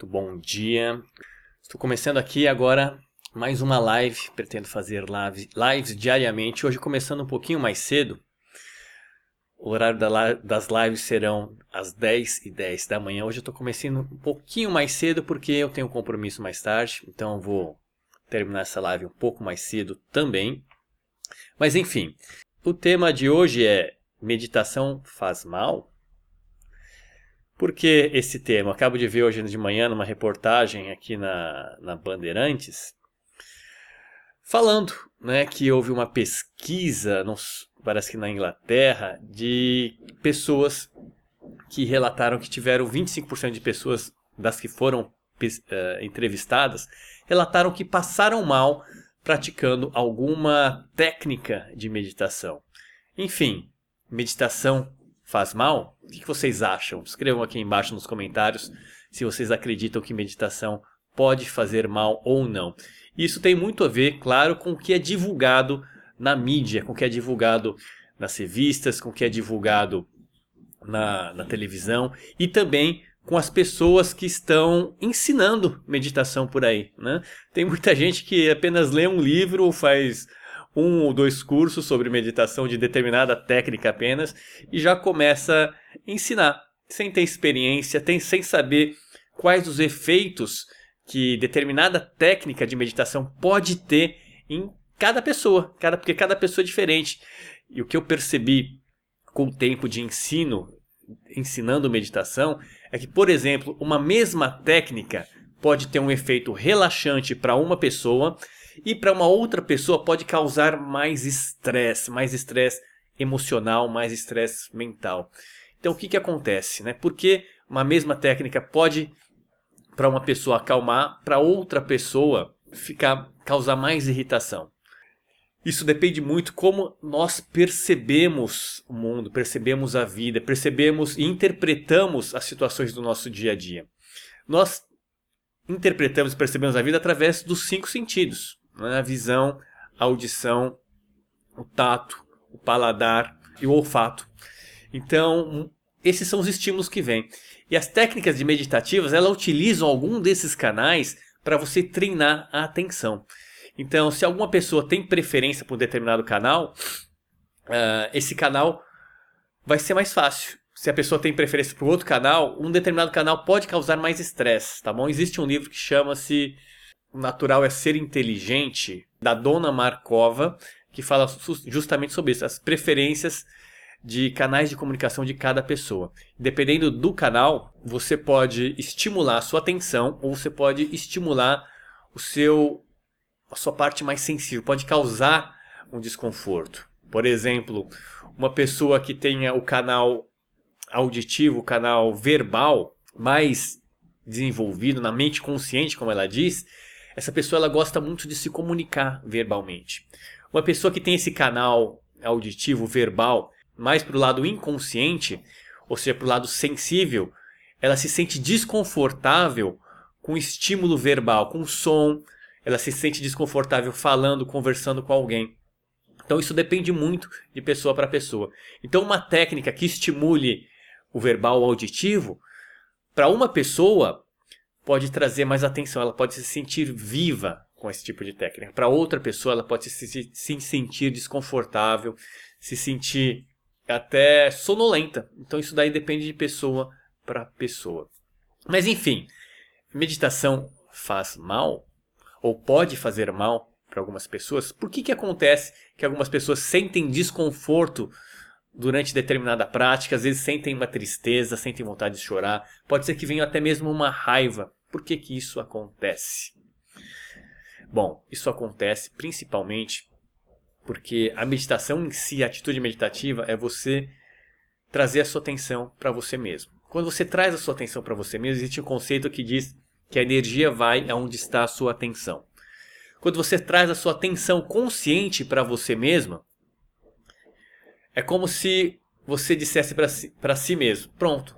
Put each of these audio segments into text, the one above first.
Muito bom dia. Estou começando aqui agora mais uma live. Pretendo fazer live, lives diariamente. Hoje começando um pouquinho mais cedo. O horário das lives serão às 10 e 10 da manhã. Hoje eu estou começando um pouquinho mais cedo porque eu tenho um compromisso mais tarde. Então eu vou terminar essa live um pouco mais cedo também. Mas enfim, o tema de hoje é meditação faz mal? Por que esse tema? Acabo de ver hoje de manhã numa reportagem aqui na, na Bandeirantes, falando né, que houve uma pesquisa, parece que na Inglaterra, de pessoas que relataram que tiveram 25% de pessoas das que foram uh, entrevistadas relataram que passaram mal praticando alguma técnica de meditação. Enfim, meditação faz mal? O que vocês acham? Escrevam aqui embaixo nos comentários se vocês acreditam que meditação pode fazer mal ou não. Isso tem muito a ver, claro, com o que é divulgado na mídia, com o que é divulgado nas revistas, com o que é divulgado na, na televisão e também com as pessoas que estão ensinando meditação por aí. Né? Tem muita gente que apenas lê um livro ou faz um ou dois cursos sobre meditação de determinada técnica apenas e já começa a ensinar, sem ter experiência, sem saber quais os efeitos que determinada técnica de meditação pode ter em cada pessoa, cada, porque cada pessoa é diferente. E o que eu percebi com o tempo de ensino, ensinando meditação, é que, por exemplo, uma mesma técnica pode ter um efeito relaxante para uma pessoa e para uma outra pessoa pode causar mais estresse, mais estresse emocional, mais estresse mental. Então o que, que acontece? Né? Porque uma mesma técnica pode para uma pessoa acalmar, para outra pessoa ficar causar mais irritação. Isso depende muito como nós percebemos o mundo, percebemos a vida, percebemos e interpretamos as situações do nosso dia a dia. Nós interpretamos e percebemos a vida através dos cinco sentidos: né? a visão, a audição, o tato, o paladar e o olfato. Então, esses são os estímulos que vêm. E as técnicas de meditativas, elas utilizam algum desses canais para você treinar a atenção. Então, se alguma pessoa tem preferência por um determinado canal, uh, esse canal vai ser mais fácil. Se a pessoa tem preferência por outro canal, um determinado canal pode causar mais estresse, tá bom? Existe um livro que chama-se Natural é Ser Inteligente, da Dona Markova, que fala justamente sobre isso, as preferências de canais de comunicação de cada pessoa. Dependendo do canal, você pode estimular a sua atenção ou você pode estimular o seu a sua parte mais sensível, pode causar um desconforto. Por exemplo, uma pessoa que tenha o canal auditivo, o canal verbal mais desenvolvido na mente consciente, como ela diz, essa pessoa ela gosta muito de se comunicar verbalmente. Uma pessoa que tem esse canal auditivo verbal mais para o lado inconsciente, ou seja, para o lado sensível, ela se sente desconfortável com estímulo verbal, com som, ela se sente desconfortável falando, conversando com alguém. Então isso depende muito de pessoa para pessoa. Então uma técnica que estimule o verbal auditivo, para uma pessoa pode trazer mais atenção, ela pode se sentir viva com esse tipo de técnica. Para outra pessoa, ela pode se, se sentir desconfortável, se sentir até sonolenta. Então isso daí depende de pessoa para pessoa. Mas enfim, meditação faz mal ou pode fazer mal para algumas pessoas? Por que, que acontece que algumas pessoas sentem desconforto durante determinada prática, às vezes sentem uma tristeza, sentem vontade de chorar, pode ser que venha até mesmo uma raiva. Por que, que isso acontece? Bom, isso acontece principalmente porque a meditação em si, a atitude meditativa, é você trazer a sua atenção para você mesmo. Quando você traz a sua atenção para você mesmo, existe um conceito que diz que a energia vai aonde está a sua atenção. Quando você traz a sua atenção consciente para você mesma, é como se você dissesse para si, si mesmo: pronto,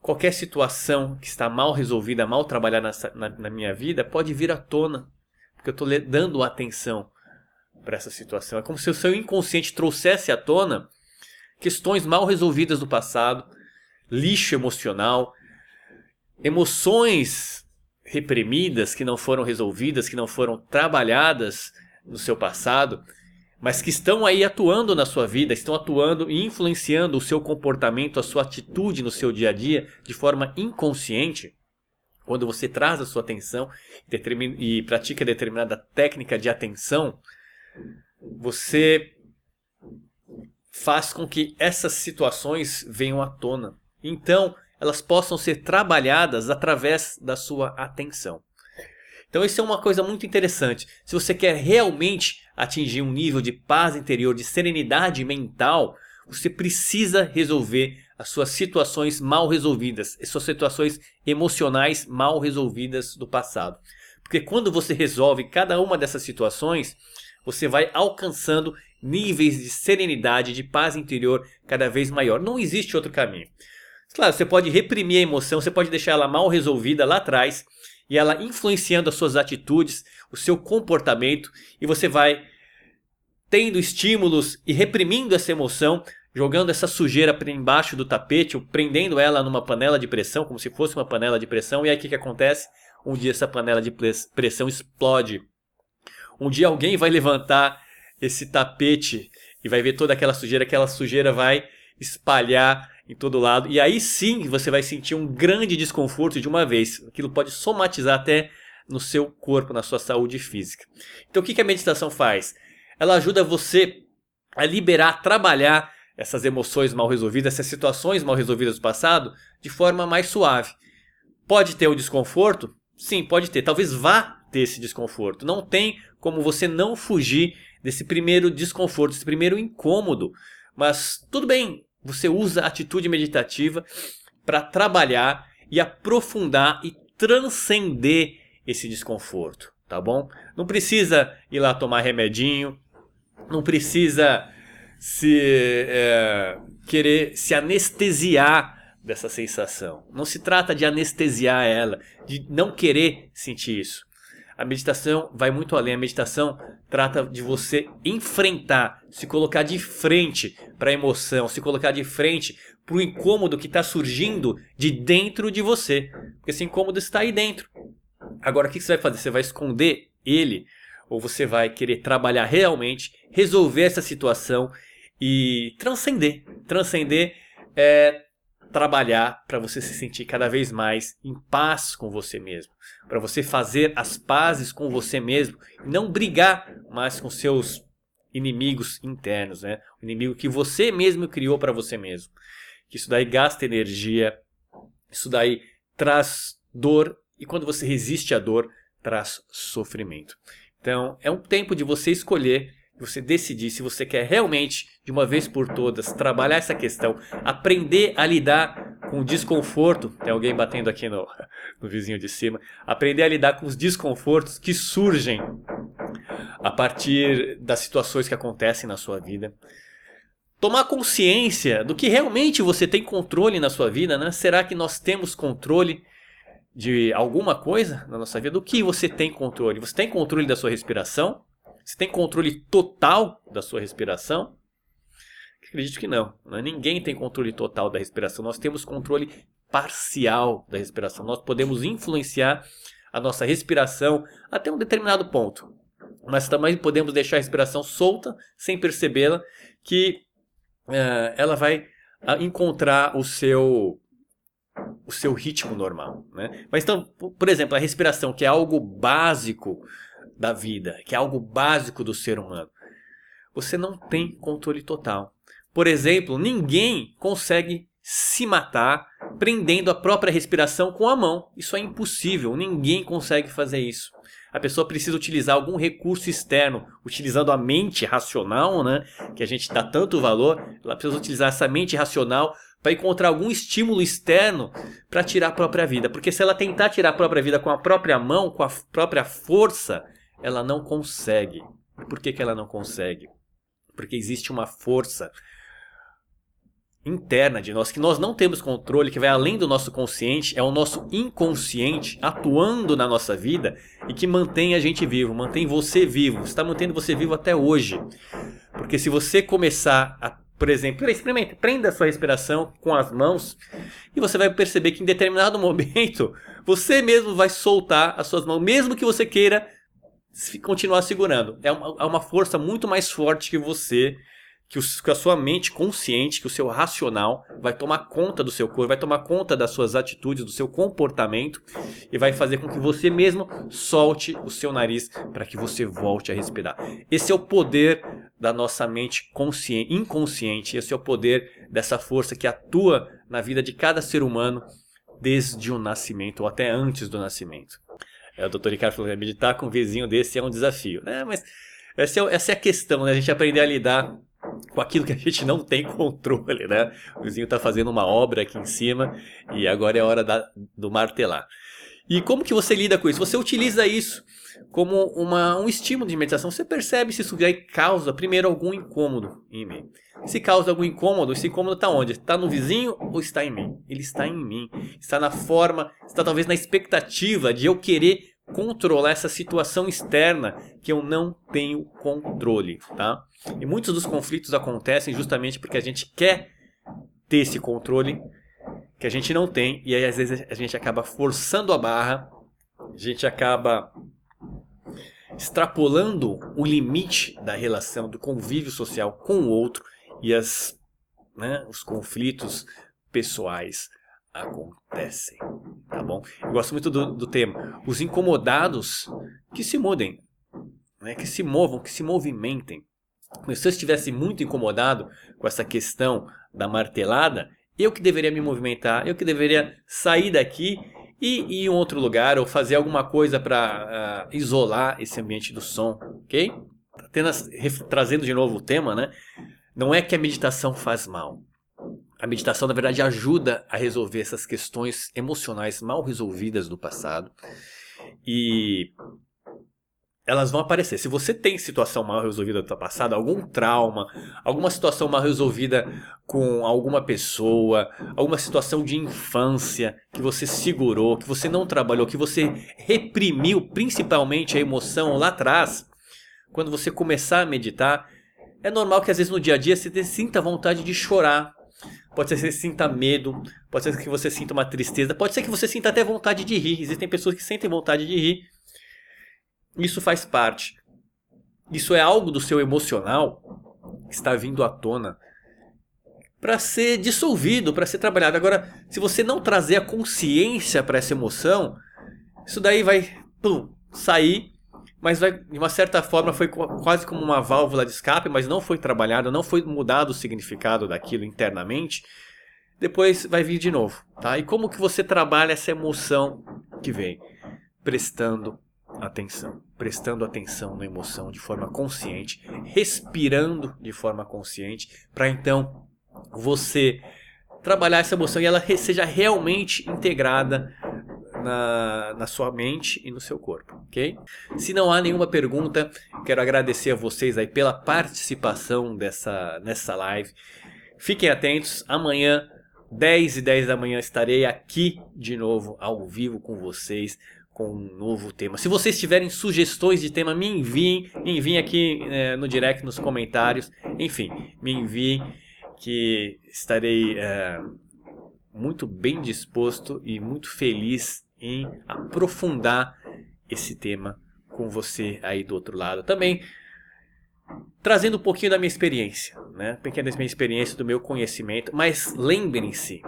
qualquer situação que está mal resolvida, mal trabalhada na, na, na minha vida, pode vir à tona, porque eu estou dando atenção para essa situação. É como se o seu inconsciente trouxesse à tona questões mal resolvidas do passado, lixo emocional, emoções reprimidas, que não foram resolvidas, que não foram trabalhadas no seu passado, mas que estão aí atuando na sua vida, estão atuando e influenciando o seu comportamento, a sua atitude no seu dia a dia de forma inconsciente, quando você traz a sua atenção e pratica determinada técnica de atenção, você faz com que essas situações venham à tona. Então, elas possam ser trabalhadas através da sua atenção. Então, isso é uma coisa muito interessante. Se você quer realmente atingir um nível de paz interior, de serenidade mental, você precisa resolver as suas situações mal resolvidas, as suas situações emocionais mal resolvidas do passado. Porque quando você resolve cada uma dessas situações, você vai alcançando níveis de serenidade, de paz interior cada vez maior. Não existe outro caminho. Claro, você pode reprimir a emoção, você pode deixar ela mal resolvida lá atrás e ela influenciando as suas atitudes, o seu comportamento e você vai tendo estímulos e reprimindo essa emoção, jogando essa sujeira para embaixo do tapete, ou prendendo ela numa panela de pressão, como se fosse uma panela de pressão, e aí o que, que acontece? Um dia essa panela de pressão explode. Um dia alguém vai levantar esse tapete e vai ver toda aquela sujeira, aquela sujeira vai espalhar em todo lado, e aí sim você vai sentir um grande desconforto de uma vez. Aquilo pode somatizar até no seu corpo, na sua saúde física. Então o que a meditação faz? Ela ajuda você a liberar, trabalhar essas emoções mal resolvidas, essas situações mal resolvidas do passado de forma mais suave. Pode ter o desconforto? Sim, pode ter. Talvez vá ter esse desconforto. Não tem como você não fugir desse primeiro desconforto, desse primeiro incômodo. Mas tudo bem, você usa a atitude meditativa para trabalhar e aprofundar e transcender esse desconforto, tá bom? Não precisa ir lá tomar remedinho, não precisa se é, querer se anestesiar dessa sensação. Não se trata de anestesiar ela, de não querer sentir isso. A meditação vai muito além. A meditação trata de você enfrentar, se colocar de frente para a emoção, se colocar de frente para o incômodo que está surgindo de dentro de você. Porque esse incômodo está aí dentro. Agora, o que você vai fazer? Você vai esconder ele ou você vai querer trabalhar realmente, resolver essa situação e transcender. Transcender é trabalhar para você se sentir cada vez mais em paz com você mesmo, para você fazer as pazes com você mesmo, e não brigar mais com seus inimigos internos, né? O inimigo que você mesmo criou para você mesmo. Que isso daí gasta energia, isso daí traz dor e quando você resiste à dor, traz sofrimento. Então, é um tempo de você escolher, você decidir se você quer realmente, de uma vez por todas, trabalhar essa questão, aprender a lidar com o desconforto. Tem alguém batendo aqui no, no vizinho de cima. Aprender a lidar com os desconfortos que surgem a partir das situações que acontecem na sua vida tomar consciência do que realmente você tem controle na sua vida, né? Será que nós temos controle de alguma coisa na nossa vida, do que você tem controle? Você tem controle da sua respiração? Você tem controle total da sua respiração? Acredito que não. Né? Ninguém tem controle total da respiração. Nós temos controle parcial da respiração. Nós podemos influenciar a nossa respiração até um determinado ponto. Mas também podemos deixar a respiração solta, sem percebê-la, que uh, ela vai ah, encontrar o seu o seu ritmo normal, né? Mas então, por exemplo, a respiração, que é algo básico da vida, que é algo básico do ser humano, você não tem controle total. Por exemplo, ninguém consegue se matar prendendo a própria respiração com a mão. Isso é impossível, ninguém consegue fazer isso. A pessoa precisa utilizar algum recurso externo, utilizando a mente racional, né, que a gente dá tanto valor, ela precisa utilizar essa mente racional para encontrar algum estímulo externo para tirar a própria vida. Porque se ela tentar tirar a própria vida com a própria mão, com a própria força, ela não consegue. Por que, que ela não consegue? Porque existe uma força interna de nós que nós não temos controle, que vai além do nosso consciente, é o nosso inconsciente atuando na nossa vida e que mantém a gente vivo, mantém você vivo, está mantendo você vivo até hoje. Porque se você começar a Por exemplo, experimente, prenda a sua respiração com as mãos e você vai perceber que em determinado momento você mesmo vai soltar as suas mãos, mesmo que você queira continuar segurando. É uma, é uma força muito mais forte que você que, que a sua mente consciente, que o seu racional vai tomar conta do seu corpo, vai tomar conta das suas atitudes, do seu comportamento e vai fazer com que você mesmo solte o seu nariz para que você volte a respirar. Esse é o poder da nossa mente consciente, inconsciente, esse é o poder dessa força que atua na vida de cada ser humano desde o nascimento ou até antes do nascimento. É, o Dr. Ricardo falou, meditar com um vizinho desse é um desafio, né? Mas essa é, essa é a questão, né? A gente aprender a lidar com aquilo que a gente não tem controle, né? O vizinho está fazendo uma obra aqui em cima e agora é hora da, do martelar. E como que você lida com isso? Você utiliza isso como uma, um estímulo de meditação. Você percebe se isso aí causa, primeiro, algum incômodo em mim. Se causa algum incômodo, esse incômodo está onde? Está no vizinho ou está em mim? Ele está em mim. Está na forma, está talvez na expectativa de eu querer controlar essa situação externa que eu não tenho controle, tá? E muitos dos conflitos acontecem justamente porque a gente quer ter esse controle que a gente não tem e aí às vezes a gente acaba forçando a barra, a gente acaba extrapolando o limite da relação, do convívio social com o outro e as, né, os conflitos pessoais acontecem, tá bom? Eu gosto muito do, do tema. Os incomodados que se mudem, né? que se movam, que se movimentem. Se eu estivesse muito incomodado com essa questão da martelada, eu que deveria me movimentar, eu que deveria sair daqui e ir em outro lugar ou fazer alguma coisa para uh, ah, isolar esse ambiente do som, ok? Apenas trazendo de novo o tema, né? Não é que a meditação faz mal, a meditação, na verdade, ajuda a resolver essas questões emocionais mal resolvidas do passado. E elas vão aparecer. Se você tem situação mal resolvida do passado, algum trauma, alguma situação mal resolvida com alguma pessoa, alguma situação de infância que você segurou, que você não trabalhou, que você reprimiu principalmente a emoção lá atrás, quando você começar a meditar, é normal que às vezes no dia a dia você sinta vontade de chorar, Pode ser que você sinta medo, pode ser que você sinta uma tristeza, pode ser que você sinta até vontade de rir. Existem pessoas que sentem vontade de rir. Isso faz parte. Isso é algo do seu emocional que está vindo à tona para ser dissolvido, para ser trabalhado. Agora, se você não trazer a consciência para essa emoção, isso daí vai pum, sair mas vai, de uma certa forma foi quase como uma válvula de escape, mas não foi trabalhado, não foi mudado o significado daquilo internamente. Depois vai vir de novo, tá? E como que você trabalha essa emoção que vem? Prestando atenção, prestando atenção na emoção de forma consciente, respirando de forma consciente, para então você trabalhar essa emoção e ela seja realmente integrada na, na sua mente e no seu corpo, ok? Se não há nenhuma pergunta, quero agradecer a vocês aí pela participação dessa, nessa live. Fiquem atentos, amanhã, 10 e 10 da manhã, estarei aqui de novo, ao vivo com vocês, com um novo tema. Se vocês tiverem sugestões de tema, me enviem, me enviem aqui é, no direct, nos comentários. Enfim, me enviem que estarei é, muito bem disposto e muito feliz em aprofundar esse tema com você aí do outro lado. Também trazendo um pouquinho da minha experiência, né? Um pouquinho da minha experiência, do meu conhecimento, mas lembrem-se,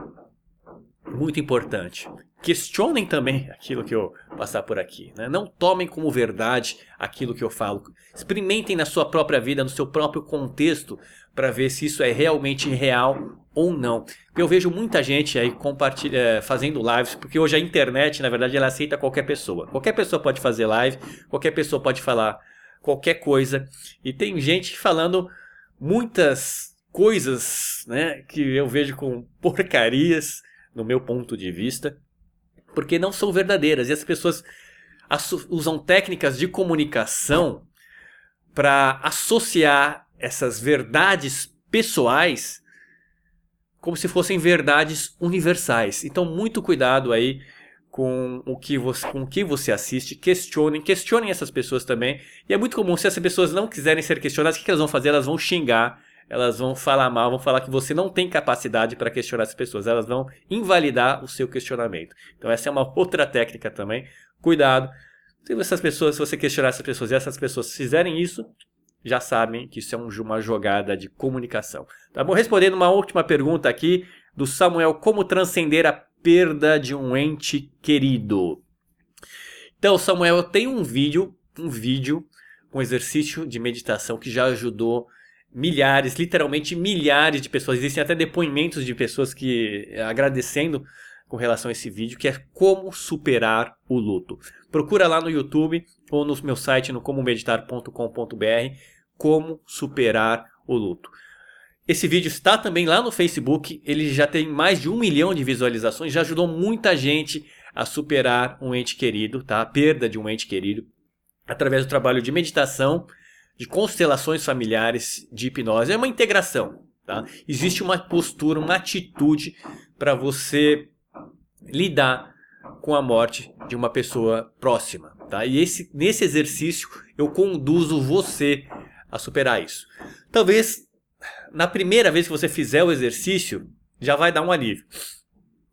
muito importante, questionem também aquilo que eu passar por aqui, né? Não tomem como verdade aquilo que eu falo. Experimentem na sua própria vida, no seu próprio contexto, para ver se isso é realmente real ou não. Eu vejo muita gente aí compartilha, é, fazendo lives, porque hoje a internet, na verdade, ela aceita qualquer pessoa. Qualquer pessoa pode fazer live, qualquer pessoa pode falar qualquer coisa. E tem gente falando muitas coisas, né, que eu vejo com porcarias, no meu ponto de vista, porque não são verdadeiras. E as pessoas usam técnicas de comunicação para associar essas verdades pessoais como se fossem verdades universais. Então, muito cuidado aí com o que você, com o que você assiste, questionem, questionem essas pessoas também. E é muito comum, se essas pessoas não quiserem ser questionadas, o que elas vão fazer? Elas vão xingar elas vão falar mal, vão falar que você não tem capacidade para questionar as pessoas, elas vão invalidar o seu questionamento. Então essa é uma outra técnica também. Cuidado. Se essas pessoas, se você questionar essas pessoas e essas pessoas fizerem isso, já sabem que isso é uma jogada de comunicação. Tá bom? Respondendo uma última pergunta aqui do Samuel, como transcender a perda de um ente querido? Então, Samuel, eu tenho um vídeo, um vídeo, um exercício de meditação que já ajudou milhares, literalmente milhares de pessoas. Existem até depoimentos de pessoas que eh, agradecendo com relação a esse vídeo, que é como superar o luto. Procura lá no YouTube ou no meu site no comomeditar.com.br como superar o luto. Esse vídeo está também lá no Facebook, ele já tem mais de um milhão de visualizações, já ajudou muita gente a superar um ente querido, tá? A perda de um ente querido, através do trabalho de meditação, de constelações familiares, de hipnose. É uma integração, tá? Existe uma postura, uma atitude para você lidar com a morte de uma pessoa próxima, tá? E esse, nesse exercício eu conduzo você a superar isso. Talvez na primeira vez que você fizer o exercício já vai dar um alívio,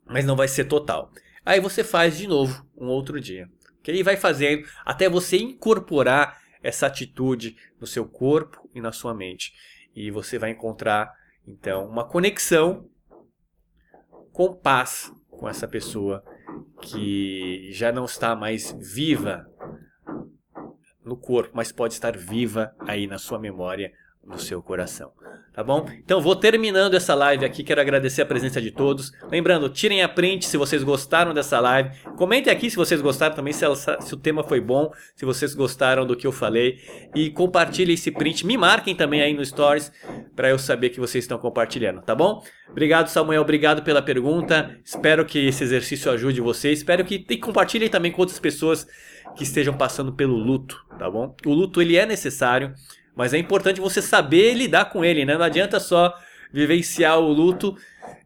mas não vai ser total. Aí você faz de novo um outro dia. Okay? E vai fazendo até você incorporar essa atitude no seu corpo e na sua mente. E você vai encontrar então uma conexão com paz com essa pessoa que já não está mais viva no corpo, mas pode estar viva aí na sua memória no seu coração. Tá bom? Então vou terminando essa live aqui. Quero agradecer a presença de todos. Lembrando, tirem a print se vocês gostaram dessa live. Comentem aqui se vocês gostaram também, se, ela, se, o tema foi bom, se vocês gostaram do que eu falei. E compartilhem esse print. Me marquem também aí no Stories para eu saber que vocês estão compartilhando, tá bom? Obrigado, Samuel. Obrigado pela pergunta. Espero que esse exercício ajude vocês. Espero que e compartilhem também com outras pessoas que estejam passando pelo luto, tá bom? O luto ele é necessário. Mas é importante você saber lidar com ele, né? Não adianta só vivenciar o luto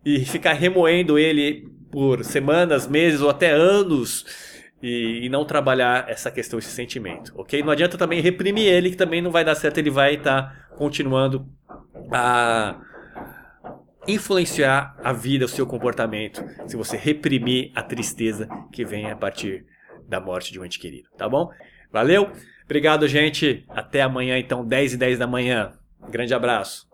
e ficar remoendo ele por semanas, meses ou até anos e, e, não trabalhar essa questão, esse sentimento, ok? Não adianta também reprimir ele, que também não vai dar certo, ele vai estar tá continuando a influenciar a vida, o seu comportamento, se você reprimir a tristeza que vem a partir da morte de um ente querido, tá bom? Valeu! Obrigado, gente. Até amanhã, então, 10 e 10 da manhã. grande abraço.